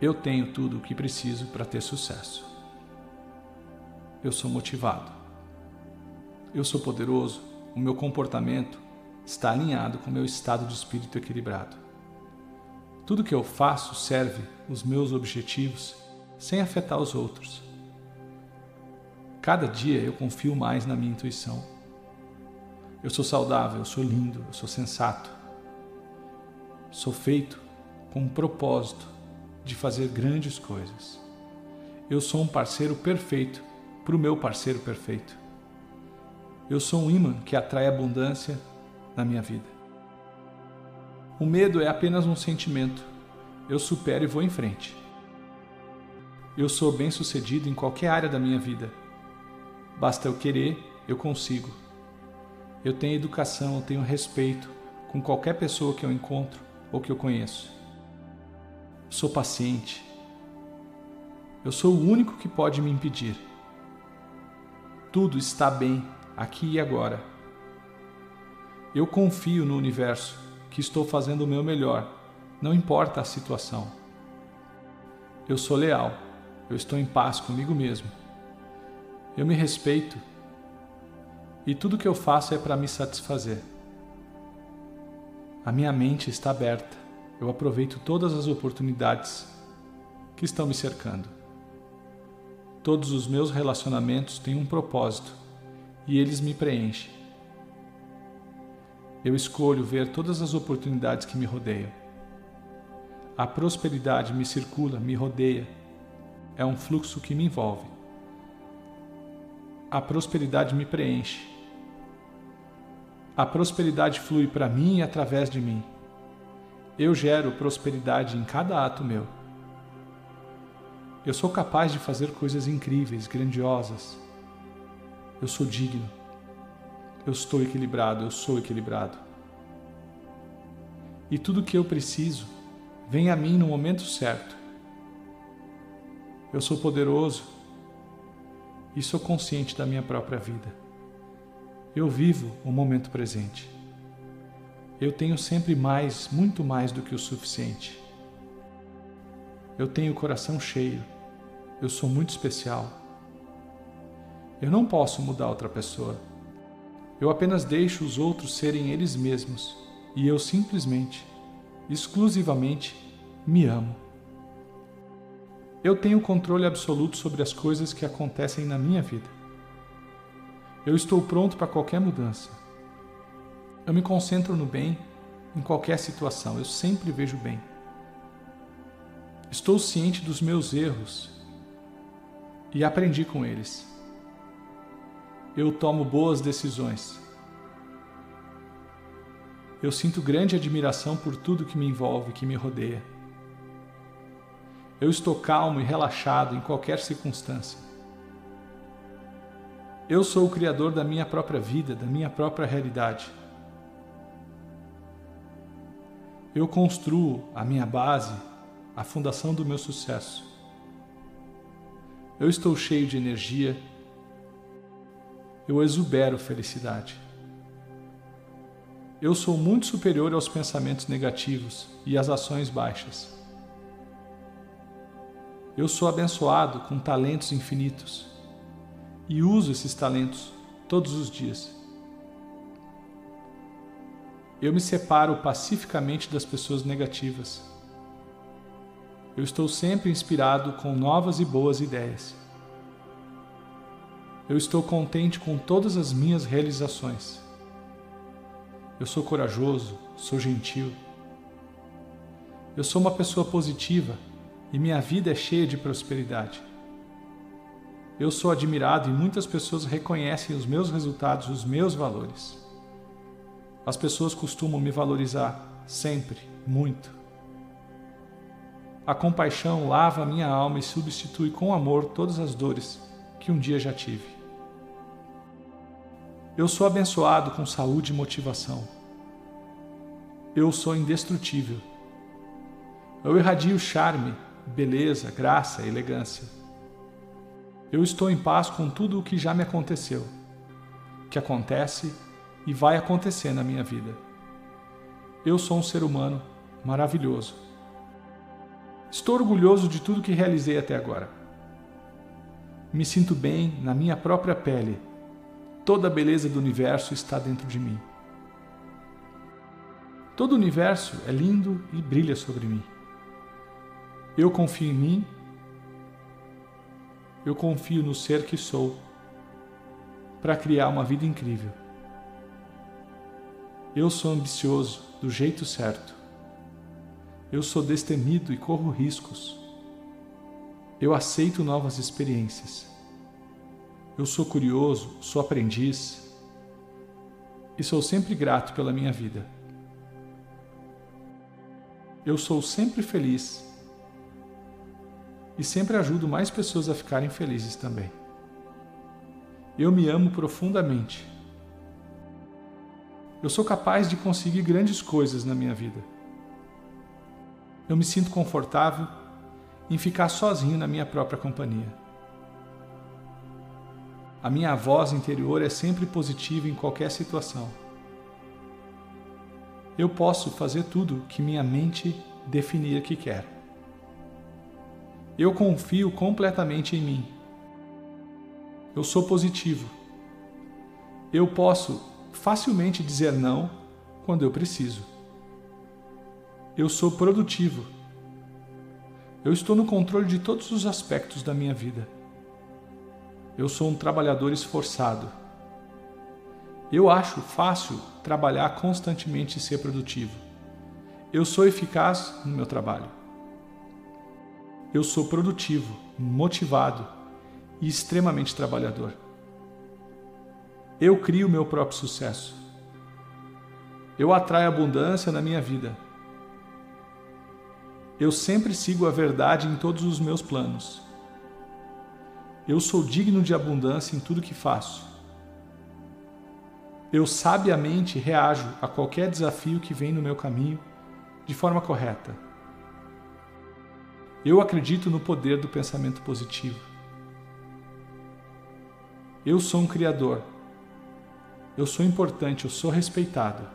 Eu tenho tudo o que preciso para ter sucesso. Eu sou motivado. Eu sou poderoso. O meu comportamento está alinhado com o meu estado de espírito equilibrado. Tudo que eu faço serve os meus objetivos sem afetar os outros. Cada dia eu confio mais na minha intuição. Eu sou saudável, eu sou lindo, eu sou sensato. Sou feito com um propósito de fazer grandes coisas. Eu sou um parceiro perfeito para o meu parceiro perfeito. Eu sou um imã que atrai abundância na minha vida. O medo é apenas um sentimento. Eu supero e vou em frente. Eu sou bem-sucedido em qualquer área da minha vida. Basta eu querer, eu consigo. Eu tenho educação, eu tenho respeito com qualquer pessoa que eu encontro ou que eu conheço. Sou paciente. Eu sou o único que pode me impedir. Tudo está bem aqui e agora. Eu confio no universo que estou fazendo o meu melhor, não importa a situação. Eu sou leal, eu estou em paz comigo mesmo. Eu me respeito e tudo que eu faço é para me satisfazer. A minha mente está aberta, eu aproveito todas as oportunidades que estão me cercando. Todos os meus relacionamentos têm um propósito e eles me preenchem. Eu escolho ver todas as oportunidades que me rodeiam. A prosperidade me circula, me rodeia. É um fluxo que me envolve. A prosperidade me preenche. A prosperidade flui para mim e através de mim. Eu gero prosperidade em cada ato meu. Eu sou capaz de fazer coisas incríveis, grandiosas. Eu sou digno. Eu estou equilibrado, eu sou equilibrado. E tudo o que eu preciso vem a mim no momento certo. Eu sou poderoso e sou consciente da minha própria vida. Eu vivo o momento presente. Eu tenho sempre mais, muito mais do que o suficiente. Eu tenho o coração cheio. Eu sou muito especial. Eu não posso mudar outra pessoa eu apenas deixo os outros serem eles mesmos e eu simplesmente, exclusivamente, me amo. Eu tenho controle absoluto sobre as coisas que acontecem na minha vida. Eu estou pronto para qualquer mudança. Eu me concentro no bem em qualquer situação, eu sempre vejo bem. Estou ciente dos meus erros e aprendi com eles eu tomo boas decisões. Eu sinto grande admiração por tudo que me envolve, que me rodeia. Eu estou calmo e relaxado em qualquer circunstância. Eu sou o criador da minha própria vida, da minha própria realidade. Eu construo a minha base, a fundação do meu sucesso. Eu estou cheio de energia, eu exubero felicidade. Eu sou muito superior aos pensamentos negativos e às ações baixas. Eu sou abençoado com talentos infinitos e uso esses talentos todos os dias. Eu me separo pacificamente das pessoas negativas. Eu estou sempre inspirado com novas e boas ideias. Eu estou contente com todas as minhas realizações. Eu sou corajoso, sou gentil. Eu sou uma pessoa positiva e minha vida é cheia de prosperidade. Eu sou admirado e muitas pessoas reconhecem os meus resultados, os meus valores. As pessoas costumam me valorizar sempre, muito. A compaixão lava minha alma e substitui com amor todas as dores que um dia já tive. Eu sou abençoado com saúde e motivação. Eu sou indestrutível. Eu irradio charme, beleza, graça, elegância. Eu estou em paz com tudo o que já me aconteceu, que acontece e vai acontecer na minha vida. Eu sou um ser humano maravilhoso. Estou orgulhoso de tudo que realizei até agora. Me sinto bem na minha própria pele. Toda a beleza do universo está dentro de mim. Todo o universo é lindo e brilha sobre mim. Eu confio em mim. Eu confio no ser que sou para criar uma vida incrível. Eu sou ambicioso do jeito certo. Eu sou destemido e corro riscos. Eu aceito novas experiências. Eu sou curioso, sou aprendiz e sou sempre grato pela minha vida. Eu sou sempre feliz e sempre ajudo mais pessoas a ficarem felizes também. Eu me amo profundamente. Eu sou capaz de conseguir grandes coisas na minha vida. Eu me sinto confortável em ficar sozinho na minha própria companhia. A minha voz interior é sempre positiva em qualquer situação. Eu posso fazer tudo que minha mente definir que quer. Eu confio completamente em mim. Eu sou positivo. Eu posso facilmente dizer não quando eu preciso. Eu sou produtivo. Eu estou no controle de todos os aspectos da minha vida. Eu sou um trabalhador esforçado. Eu acho fácil trabalhar constantemente e ser produtivo. Eu sou eficaz no meu trabalho. Eu sou produtivo, motivado e extremamente trabalhador. Eu crio meu próprio sucesso. Eu atraio abundância na minha vida. Eu sempre sigo a verdade em todos os meus planos. Eu sou digno de abundância em tudo que faço. Eu sabiamente reajo a qualquer desafio que vem no meu caminho de forma correta. Eu acredito no poder do pensamento positivo. Eu sou um criador. Eu sou importante, eu sou respeitado.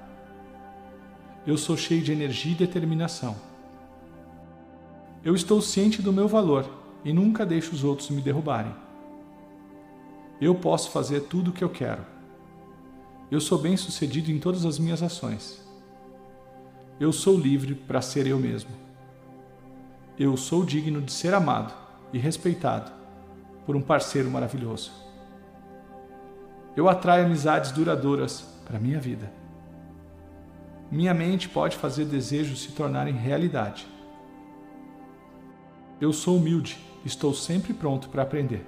Eu sou cheio de energia e determinação. Eu estou ciente do meu valor e nunca deixo os outros me derrubarem. Eu posso fazer tudo o que eu quero. Eu sou bem-sucedido em todas as minhas ações. Eu sou livre para ser eu mesmo. Eu sou digno de ser amado e respeitado por um parceiro maravilhoso. Eu atraio amizades duradouras para minha vida. Minha mente pode fazer desejos se tornarem realidade. Eu sou humilde, estou sempre pronto para aprender.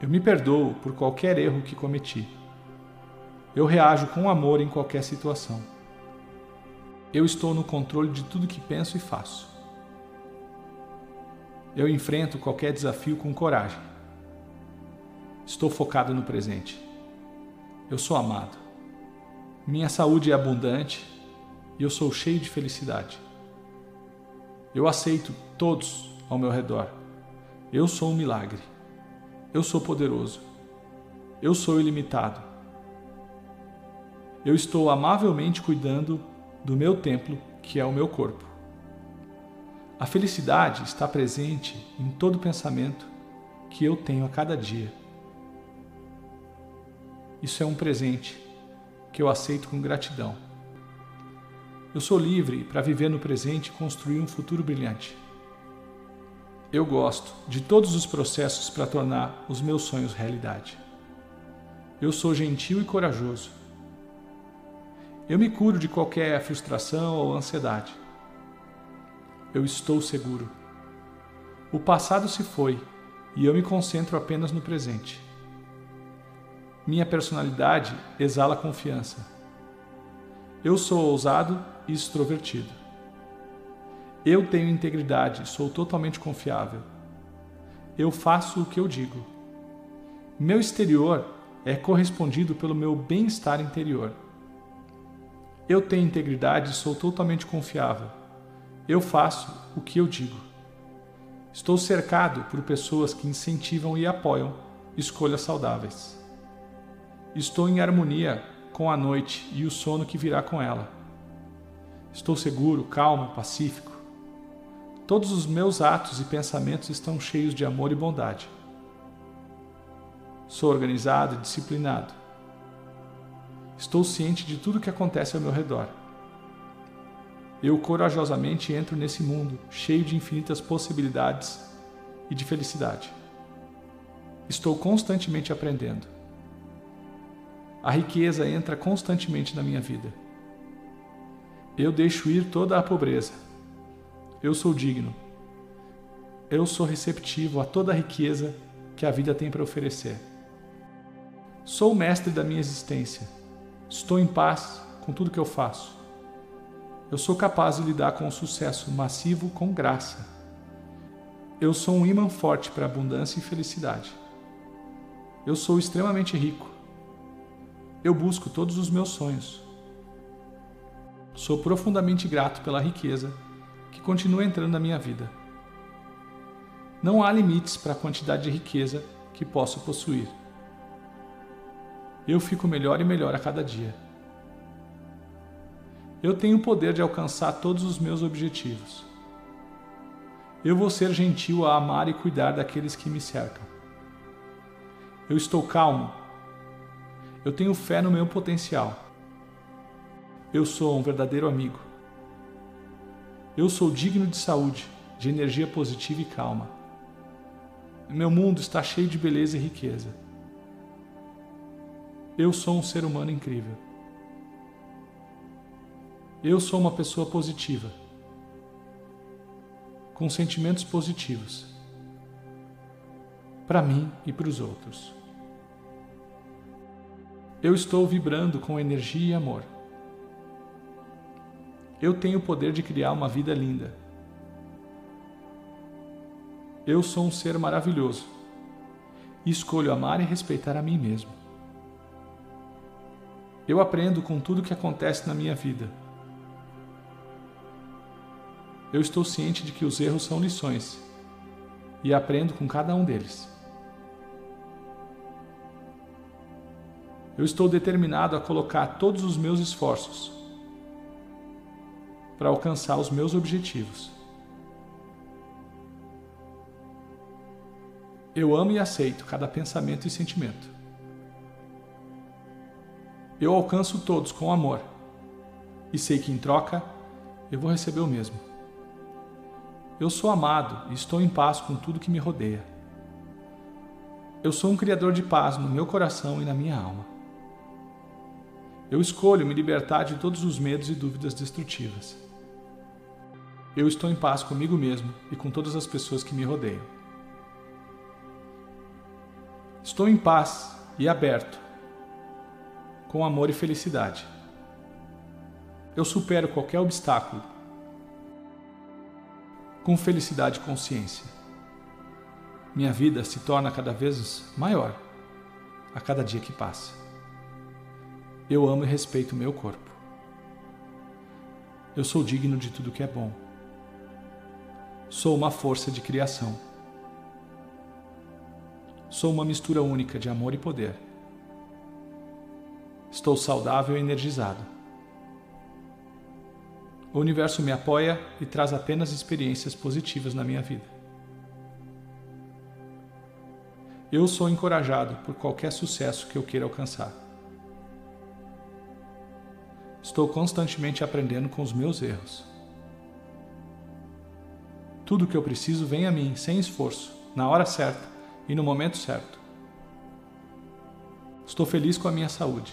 Eu me perdoo por qualquer erro que cometi. Eu reajo com amor em qualquer situação. Eu estou no controle de tudo que penso e faço. Eu enfrento qualquer desafio com coragem. Estou focado no presente. Eu sou amado. Minha saúde é abundante e eu sou cheio de felicidade. Eu aceito todos ao meu redor. Eu sou um milagre. Eu sou poderoso. Eu sou ilimitado. Eu estou amavelmente cuidando do meu templo, que é o meu corpo. A felicidade está presente em todo pensamento que eu tenho a cada dia. Isso é um presente que eu aceito com gratidão. Eu sou livre para viver no presente e construir um futuro brilhante. Eu gosto de todos os processos para tornar os meus sonhos realidade. Eu sou gentil e corajoso. Eu me curo de qualquer frustração ou ansiedade. Eu estou seguro. O passado se foi e eu me concentro apenas no presente. Minha personalidade exala confiança. Eu sou ousado e extrovertido. Eu tenho integridade, sou totalmente confiável. Eu faço o que eu digo. Meu exterior é correspondido pelo meu bem-estar interior. Eu tenho integridade, sou totalmente confiável. Eu faço o que eu digo. Estou cercado por pessoas que incentivam e apoiam escolhas saudáveis. Estou em harmonia com a noite e o sono que virá com ela. Estou seguro, calmo, pacífico. Todos os meus atos e pensamentos estão cheios de amor e bondade. Sou organizado e disciplinado. Estou ciente de tudo que acontece ao meu redor. Eu corajosamente entro nesse mundo cheio de infinitas possibilidades e de felicidade. Estou constantemente aprendendo. A riqueza entra constantemente na minha vida. Eu deixo ir toda a pobreza. Eu sou digno. Eu sou receptivo a toda a riqueza que a vida tem para oferecer. Sou o mestre da minha existência. Estou em paz com tudo que eu faço. Eu sou capaz de lidar com o sucesso massivo com graça. Eu sou um imã forte para abundância e felicidade. Eu sou extremamente rico. Eu busco todos os meus sonhos. Sou profundamente grato pela riqueza que continua entrando na minha vida. Não há limites para a quantidade de riqueza que posso possuir. Eu fico melhor e melhor a cada dia. Eu tenho o poder de alcançar todos os meus objetivos. Eu vou ser gentil a amar e cuidar daqueles que me cercam. Eu estou calmo. Eu tenho fé no meu potencial. Eu sou um verdadeiro amigo. Eu sou digno de saúde, de energia positiva e calma. Meu mundo está cheio de beleza e riqueza. Eu sou um ser humano incrível. Eu sou uma pessoa positiva, com sentimentos positivos, para mim e para os outros. Eu estou vibrando com energia e amor. Eu tenho o poder de criar uma vida linda. Eu sou um ser maravilhoso escolho amar e respeitar a mim mesmo. Eu aprendo com tudo que acontece na minha vida. Eu estou ciente de que os erros são lições e aprendo com cada um deles. Eu estou determinado a colocar todos os meus esforços para alcançar os meus objetivos. Eu amo e aceito cada pensamento e sentimento. Eu alcanço todos com amor e sei que em troca eu vou receber o mesmo. Eu sou amado e estou em paz com tudo que me rodeia. Eu sou um criador de paz no meu coração e na minha alma. Eu escolho me libertar de todos os medos e dúvidas destrutivas. Eu estou em paz comigo mesmo e com todas as pessoas que me rodeiam. Estou em paz e aberto, com amor e felicidade. Eu supero qualquer obstáculo, com felicidade e consciência. Minha vida se torna cada vez maior a cada dia que passa. Eu amo e respeito o meu corpo. Eu sou digno de tudo que é bom. Sou uma força de criação. Sou uma mistura única de amor e poder. Estou saudável e energizado. O universo me apoia e traz apenas experiências positivas na minha vida. Eu sou encorajado por qualquer sucesso que eu queira alcançar. Estou constantemente aprendendo com os meus erros. Tudo o que eu preciso vem a mim, sem esforço, na hora certa e no momento certo. Estou feliz com a minha saúde.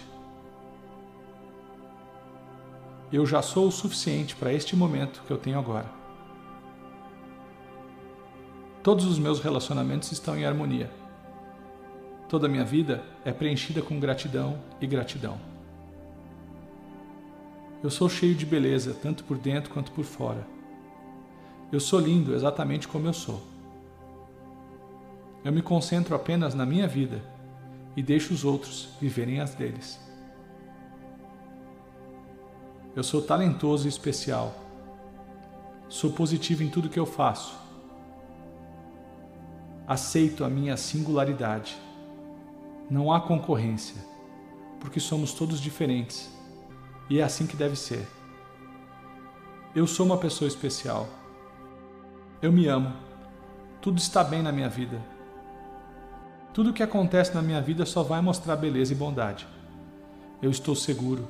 Eu já sou o suficiente para este momento que eu tenho agora. Todos os meus relacionamentos estão em harmonia. Toda a minha vida é preenchida com gratidão e gratidão. Eu sou cheio de beleza, tanto por dentro quanto por fora. Eu sou lindo exatamente como eu sou. Eu me concentro apenas na minha vida e deixo os outros viverem as deles. Eu sou talentoso e especial. Sou positivo em tudo que eu faço. Aceito a minha singularidade. Não há concorrência, porque somos todos diferentes e é assim que deve ser. Eu sou uma pessoa especial Eu me amo. Tudo está bem na minha vida. Tudo o que acontece na minha vida só vai mostrar beleza e bondade. Eu estou seguro.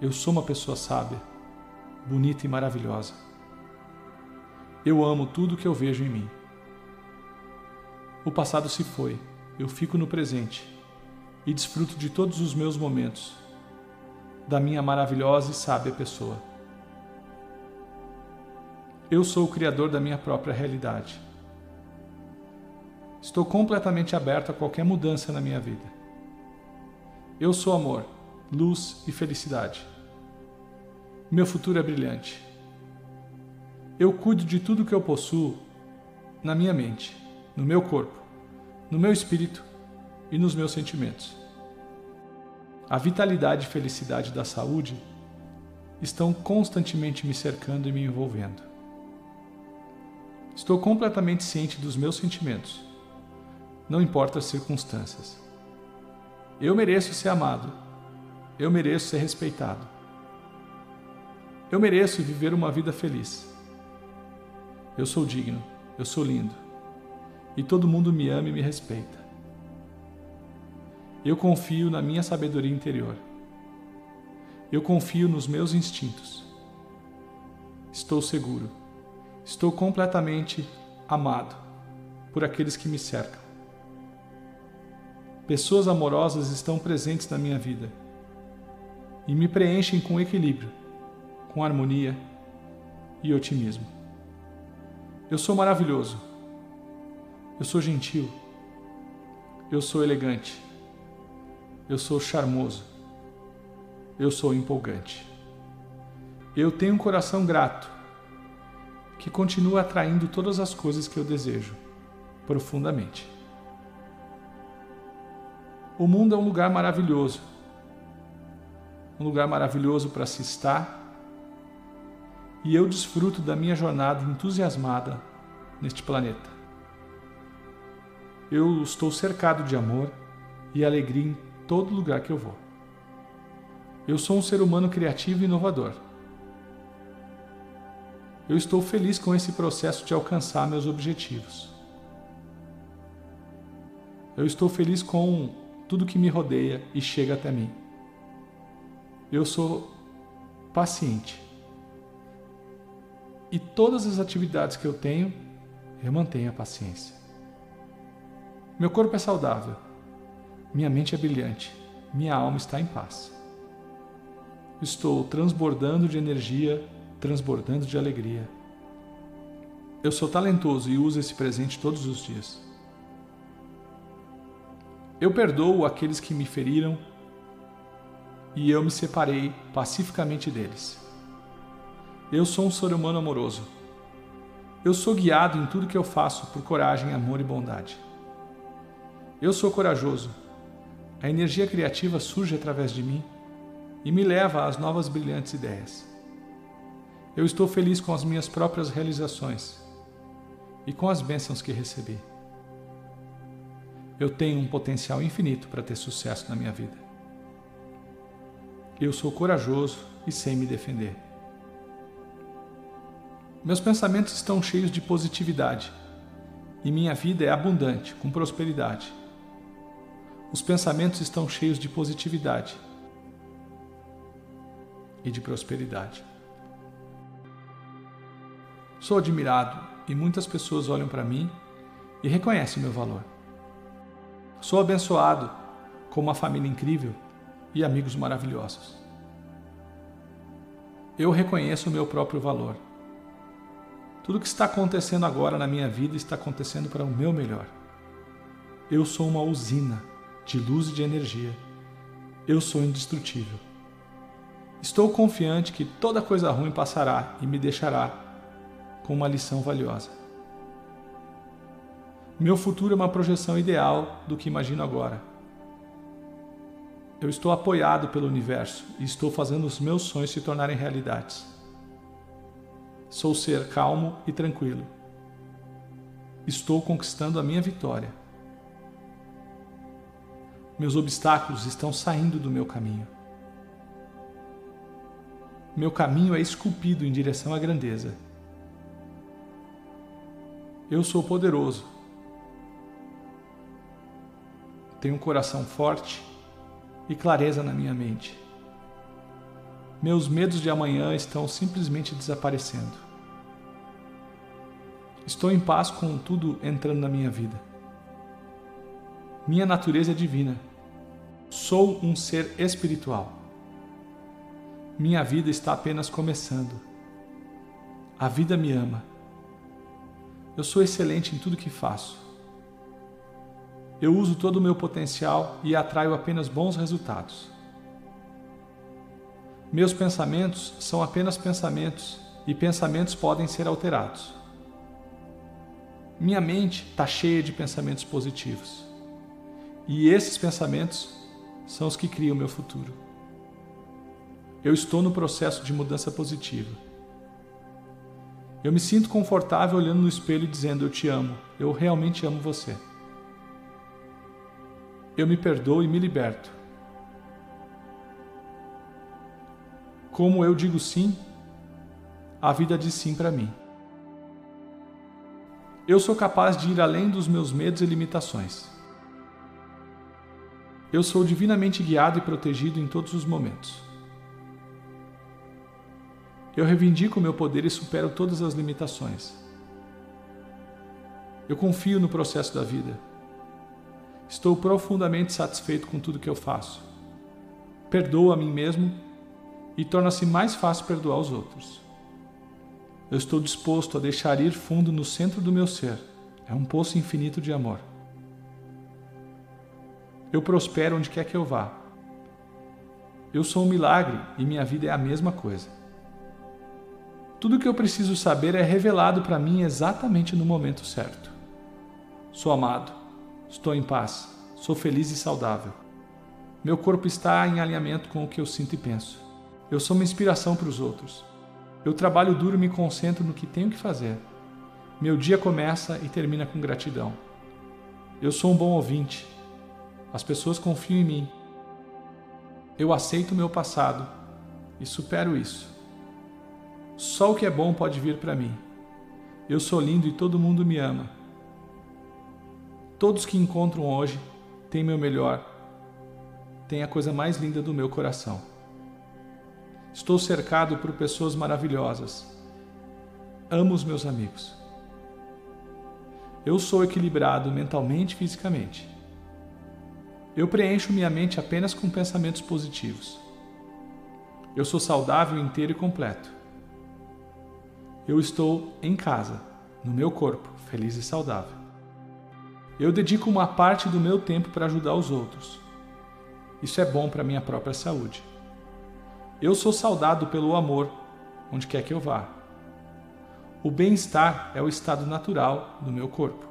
Eu sou uma pessoa sábia, bonita e maravilhosa. Eu amo tudo que eu vejo em mim. O passado se foi, eu fico no presente e desfruto de todos os meus momentos, da minha maravilhosa e sábia pessoa. Eu sou o criador da minha própria realidade. Estou completamente aberto a qualquer mudança na minha vida. Eu sou amor, luz e felicidade. Meu futuro é brilhante. Eu cuido de tudo que eu possuo na minha mente, no meu corpo, no meu espírito e nos meus sentimentos. A vitalidade e felicidade da saúde estão constantemente me cercando e me envolvendo. Estou completamente ciente dos meus sentimentos, não importa as circunstâncias. Eu mereço ser amado, eu mereço ser respeitado. Eu mereço viver uma vida feliz. Eu sou digno, eu sou lindo, e todo mundo me ama e me respeita. Eu confio na minha sabedoria interior. Eu confio nos meus instintos. Estou seguro. Estou completamente amado por aqueles que me cercam. Pessoas amorosas estão presentes na minha vida e me preenchem com equilíbrio, com harmonia e otimismo. Eu sou maravilhoso. Eu sou gentil. Eu sou elegante. Eu sou charmoso. Eu sou empolgante. Eu tenho um coração grato que continua atraindo todas as coisas que eu desejo profundamente. O mundo é um lugar maravilhoso. Um lugar maravilhoso para se estar. E eu desfruto da minha jornada entusiasmada neste planeta. Eu estou cercado de amor e alegria em todo lugar que eu vou. Eu sou um ser humano criativo e inovador. Eu estou feliz com esse processo de alcançar meus objetivos. Eu estou feliz com tudo que me rodeia e chega até mim. Eu sou paciente. E todas as atividades que eu tenho, eu mantenho a paciência. Meu corpo é saudável. Minha mente é brilhante, minha alma está em paz. Estou transbordando de energia, transbordando de alegria. Eu sou talentoso e uso esse presente todos os dias. Eu perdoo aqueles que me feriram e eu me separei pacificamente deles. Eu sou um ser humano amoroso. Eu sou guiado em tudo que eu faço por coragem, amor e bondade. Eu sou corajoso a energia criativa surge através de mim e me leva às novas brilhantes ideias. Eu estou feliz com as minhas próprias realizações e com as bênçãos que recebi. Eu tenho um potencial infinito para ter sucesso na minha vida. Eu sou corajoso e sei me defender. Meus pensamentos estão cheios de positividade e minha vida é abundante, com prosperidade. Os pensamentos estão cheios de positividade e de prosperidade. Sou admirado e muitas pessoas olham para mim e reconhecem meu valor. Sou abençoado com uma família incrível e amigos maravilhosos. Eu reconheço o meu próprio valor. Tudo que está acontecendo agora na minha vida está acontecendo para o meu melhor. Eu sou uma usina de luz e de energia. Eu sou indestrutível. Estou confiante que toda coisa ruim passará e me deixará com uma lição valiosa. Meu futuro é uma projeção ideal do que imagino agora. Eu estou apoiado pelo universo e estou fazendo os meus sonhos se tornarem realidades. Sou ser calmo e tranquilo. Estou conquistando a minha vitória. Meus obstáculos estão saindo do meu caminho. Meu caminho é esculpido em direção à grandeza. Eu sou poderoso. Tenho um coração forte e clareza na minha mente. Meus medos de amanhã estão simplesmente desaparecendo. Estou em paz com tudo entrando na minha vida. Minha natureza é divina. Sou um ser espiritual. Minha vida está apenas começando. A vida me ama. Eu sou excelente em tudo que faço. Eu uso todo o meu potencial e atraio apenas bons resultados. Meus pensamentos são apenas pensamentos e pensamentos podem ser alterados. Minha mente está cheia de pensamentos positivos. E esses pensamentos são os que criam o meu futuro. Eu estou no processo de mudança positiva. Eu me sinto confortável olhando no espelho dizendo: Eu te amo, eu realmente amo você. Eu me perdoo e me liberto. Como eu digo sim, a vida diz sim para mim. Eu sou capaz de ir além dos meus medos e limitações. Eu sou divinamente guiado e protegido em todos os momentos. Eu reivindico meu poder e supero todas as limitações. Eu confio no processo da vida. Estou profundamente satisfeito com tudo que eu faço. Perdoo a mim mesmo e torna-se mais fácil perdoar os outros. Eu estou disposto a deixar ir fundo no centro do meu ser. É um poço infinito de amor. Eu prospero onde quer que eu vá. Eu sou um milagre e minha vida é a mesma coisa. Tudo o que eu preciso saber é revelado para mim exatamente no momento certo. Sou amado, estou em paz, sou feliz e saudável. Meu corpo está em alinhamento com o que eu sinto e penso. Eu sou uma inspiração para os outros. Eu trabalho duro e me concentro no que tenho que fazer. Meu dia começa e termina com gratidão. Eu sou um bom ouvinte, as pessoas confiam em mim. Eu aceito o meu passado e supero isso. Só o que é bom pode vir para mim. Eu sou lindo e todo mundo me ama. Todos que encontram hoje têm meu melhor, têm a coisa mais linda do meu coração. Estou cercado por pessoas maravilhosas. Amo os meus amigos. Eu sou equilibrado mentalmente e fisicamente. Eu preencho minha mente apenas com pensamentos positivos. Eu sou saudável, inteiro e completo. Eu estou em casa, no meu corpo, feliz e saudável. Eu dedico uma parte do meu tempo para ajudar os outros. Isso é bom para minha própria saúde. Eu sou saudado pelo amor, onde quer que eu vá. O bem-estar é o estado natural do meu corpo.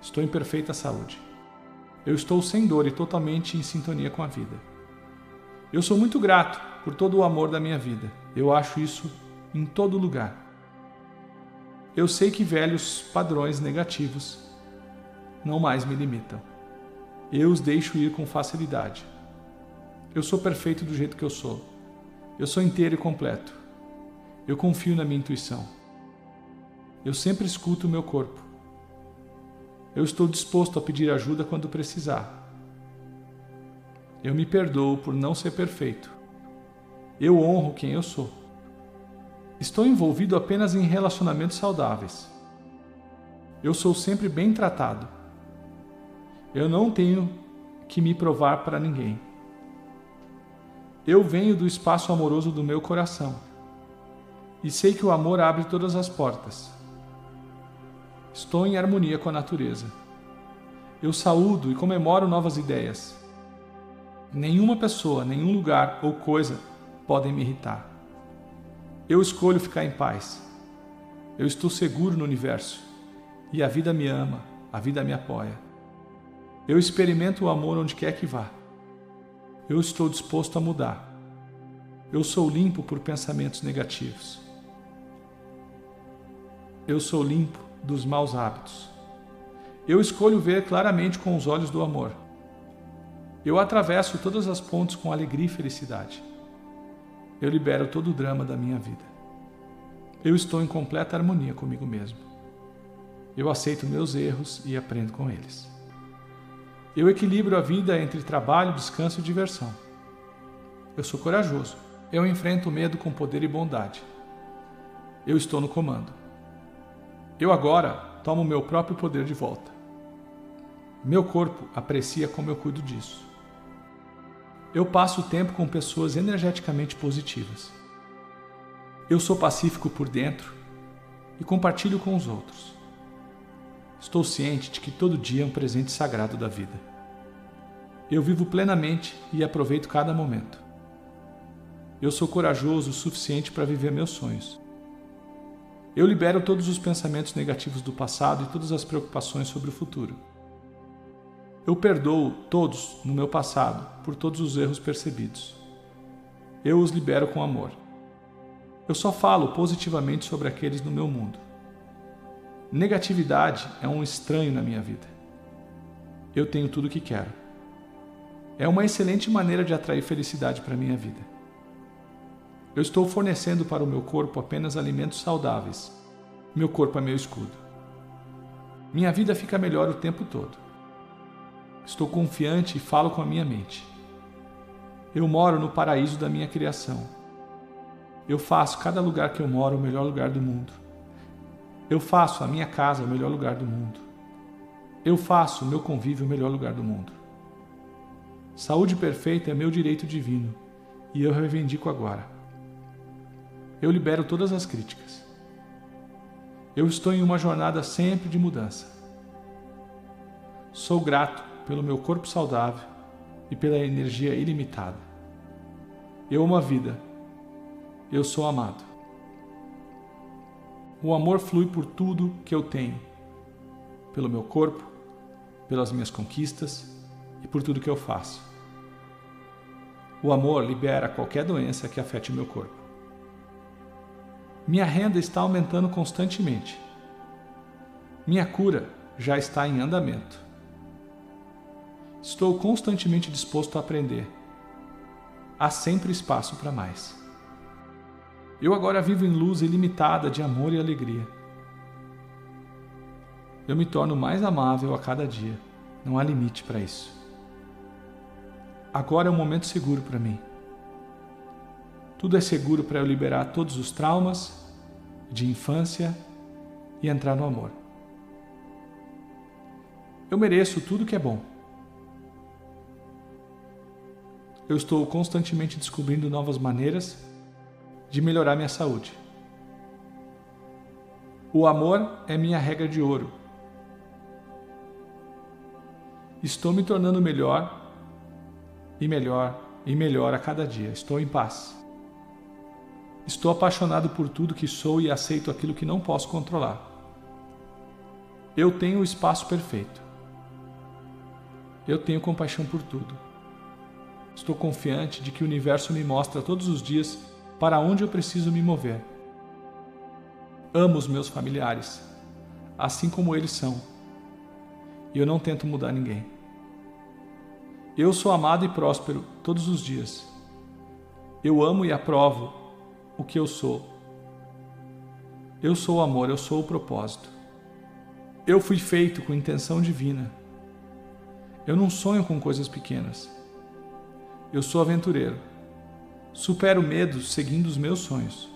Estou em perfeita saúde. Eu estou sem dor e totalmente em sintonia com a vida. Eu sou muito grato por todo o amor da minha vida. Eu acho isso em todo lugar. Eu sei que velhos padrões negativos não mais me limitam. Eu os deixo ir com facilidade. Eu sou perfeito do jeito que eu sou. Eu sou inteiro e completo. Eu confio na minha intuição. Eu sempre escuto o meu corpo. Eu estou disposto a pedir ajuda quando precisar. Eu me perdoo por não ser perfeito. Eu honro quem eu sou. Estou envolvido apenas em relacionamentos saudáveis. Eu sou sempre bem tratado. Eu não tenho que me provar para ninguém. Eu venho do espaço amoroso do meu coração e sei que o amor abre todas as portas. Estou em harmonia com a natureza. Eu saúdo e comemoro novas ideias. Nenhuma pessoa, nenhum lugar ou coisa podem me irritar. Eu escolho ficar em paz. Eu estou seguro no universo e a vida me ama, a vida me apoia. Eu experimento o amor onde quer que vá. Eu estou disposto a mudar. Eu sou limpo por pensamentos negativos. Eu sou limpo dos maus hábitos. Eu escolho ver claramente com os olhos do amor. Eu atravesso todas as pontes com alegria e felicidade. Eu libero todo o drama da minha vida. Eu estou em completa harmonia comigo mesmo. Eu aceito meus erros e aprendo com eles. Eu equilibro a vida entre trabalho, descanso e diversão. Eu sou corajoso. Eu enfrento o medo com poder e bondade. Eu estou no comando. Eu agora tomo meu próprio poder de volta. Meu corpo aprecia como eu cuido disso. Eu passo o tempo com pessoas energeticamente positivas. Eu sou pacífico por dentro e compartilho com os outros. Estou ciente de que todo dia é um presente sagrado da vida. Eu vivo plenamente e aproveito cada momento. Eu sou corajoso o suficiente para viver meus sonhos. Eu libero todos os pensamentos negativos do passado e todas as preocupações sobre o futuro. Eu perdoo todos no meu passado por todos os erros percebidos. Eu os libero com amor. Eu só falo positivamente sobre aqueles no meu mundo. Negatividade é um estranho na minha vida. Eu tenho tudo o que quero. É uma excelente maneira de atrair felicidade para a minha vida. Eu estou fornecendo para o meu corpo apenas alimentos saudáveis. Meu corpo é meu escudo. Minha vida fica melhor o tempo todo. Estou confiante e falo com a minha mente. Eu moro no paraíso da minha criação. Eu faço cada lugar que eu moro o melhor lugar do mundo. Eu faço a minha casa o melhor lugar do mundo. Eu faço o meu convívio o melhor lugar do mundo. Saúde perfeita é meu direito divino e eu reivindico agora eu libero todas as críticas. Eu estou em uma jornada sempre de mudança. Sou grato pelo meu corpo saudável e pela energia ilimitada. Eu amo a vida. Eu sou amado. O amor flui por tudo que eu tenho, pelo meu corpo, pelas minhas conquistas e por tudo que eu faço. O amor libera qualquer doença que afete o meu corpo. Minha renda está aumentando constantemente. Minha cura já está em andamento. Estou constantemente disposto a aprender. Há sempre espaço para mais. Eu agora vivo em luz ilimitada de amor e alegria. Eu me torno mais amável a cada dia. Não há limite para isso. Agora é um momento seguro para mim. Tudo é seguro para eu liberar todos os traumas de infância e entrar no amor. Eu mereço tudo que é bom. Eu estou constantemente descobrindo novas maneiras de melhorar minha saúde. O amor é minha regra de ouro. Estou me tornando melhor e melhor e melhor a cada dia. Estou em paz. Estou apaixonado por tudo que sou e aceito aquilo que não posso controlar. Eu tenho o espaço perfeito. Eu tenho compaixão por tudo. Estou confiante de que o universo me mostra todos os dias para onde eu preciso me mover. Amo os meus familiares, assim como eles são, e eu não tento mudar ninguém. Eu sou amado e próspero todos os dias. Eu amo e aprovo o que eu sou. Eu sou o amor, eu sou o propósito. Eu fui feito com intenção divina. Eu não sonho com coisas pequenas. Eu sou aventureiro. Supero o medo seguindo os meus sonhos.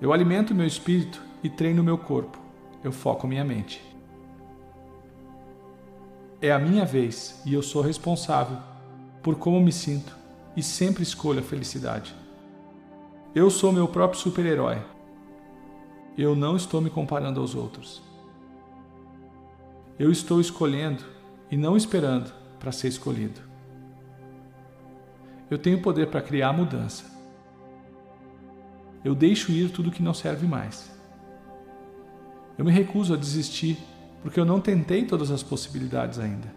Eu alimento meu espírito e treino meu corpo. Eu foco minha mente. É a minha vez e eu sou responsável por como me sinto e sempre escolho a felicidade. Eu sou meu próprio super-herói. Eu não estou me comparando aos outros. Eu estou escolhendo e não esperando para ser escolhido. Eu tenho poder para criar mudança. Eu deixo ir tudo que não serve mais. Eu me recuso a desistir porque eu não tentei todas as possibilidades ainda.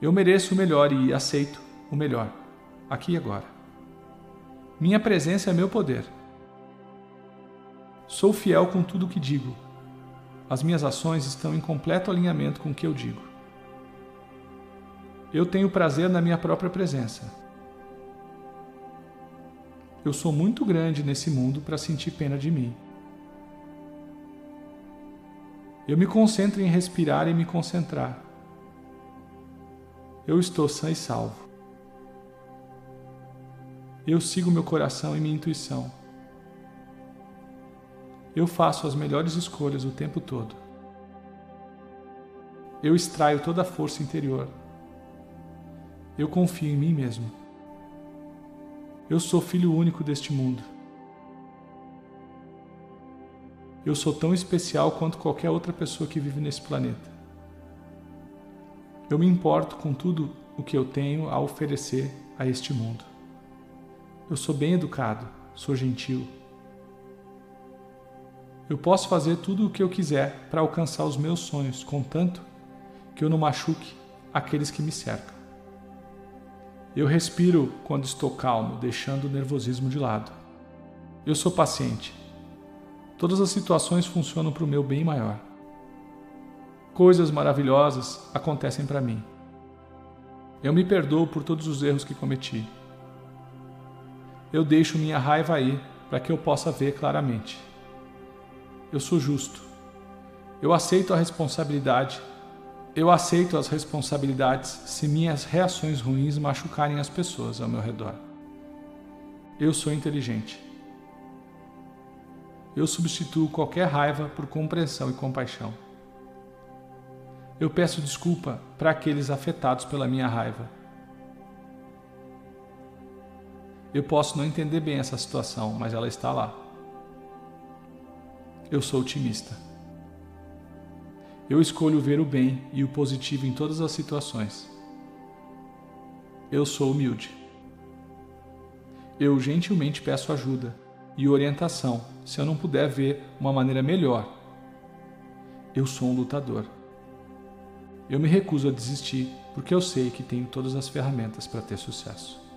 Eu mereço o melhor e aceito o melhor, aqui e agora. Minha presença é meu poder. Sou fiel com tudo o que digo. As minhas ações estão em completo alinhamento com o que eu digo. Eu tenho prazer na minha própria presença. Eu sou muito grande nesse mundo para sentir pena de mim. Eu me concentro em respirar e me concentrar. Eu estou sã e salvo. Eu sigo meu coração e minha intuição. Eu faço as melhores escolhas o tempo todo. Eu extraio toda a força interior. Eu confio em mim mesmo. Eu sou filho único deste mundo. Eu sou tão especial quanto qualquer outra pessoa que vive nesse planeta. Eu me importo com tudo o que eu tenho a oferecer a este mundo. Eu sou bem educado, sou gentil. Eu posso fazer tudo o que eu quiser para alcançar os meus sonhos, contanto que eu não machuque aqueles que me cercam. Eu respiro quando estou calmo, deixando o nervosismo de lado. Eu sou paciente. Todas as situações funcionam para o meu bem maior. Coisas maravilhosas acontecem para mim. Eu me perdoo por todos os erros que cometi. Eu deixo minha raiva ir para que eu possa ver claramente. Eu sou justo. Eu aceito a responsabilidade eu aceito as responsabilidades se minhas reações ruins machucarem as pessoas ao meu redor. Eu sou inteligente. Eu substituo qualquer raiva por compreensão e compaixão. Eu peço desculpa para aqueles afetados pela minha raiva. Eu posso não entender bem essa situação, mas ela está lá. Eu sou otimista. Eu escolho ver o bem e o positivo em todas as situações. Eu sou humilde. Eu gentilmente peço ajuda e orientação se eu não puder ver uma maneira melhor. Eu sou um lutador. Eu me recuso a desistir porque eu sei que tenho todas as ferramentas para ter sucesso.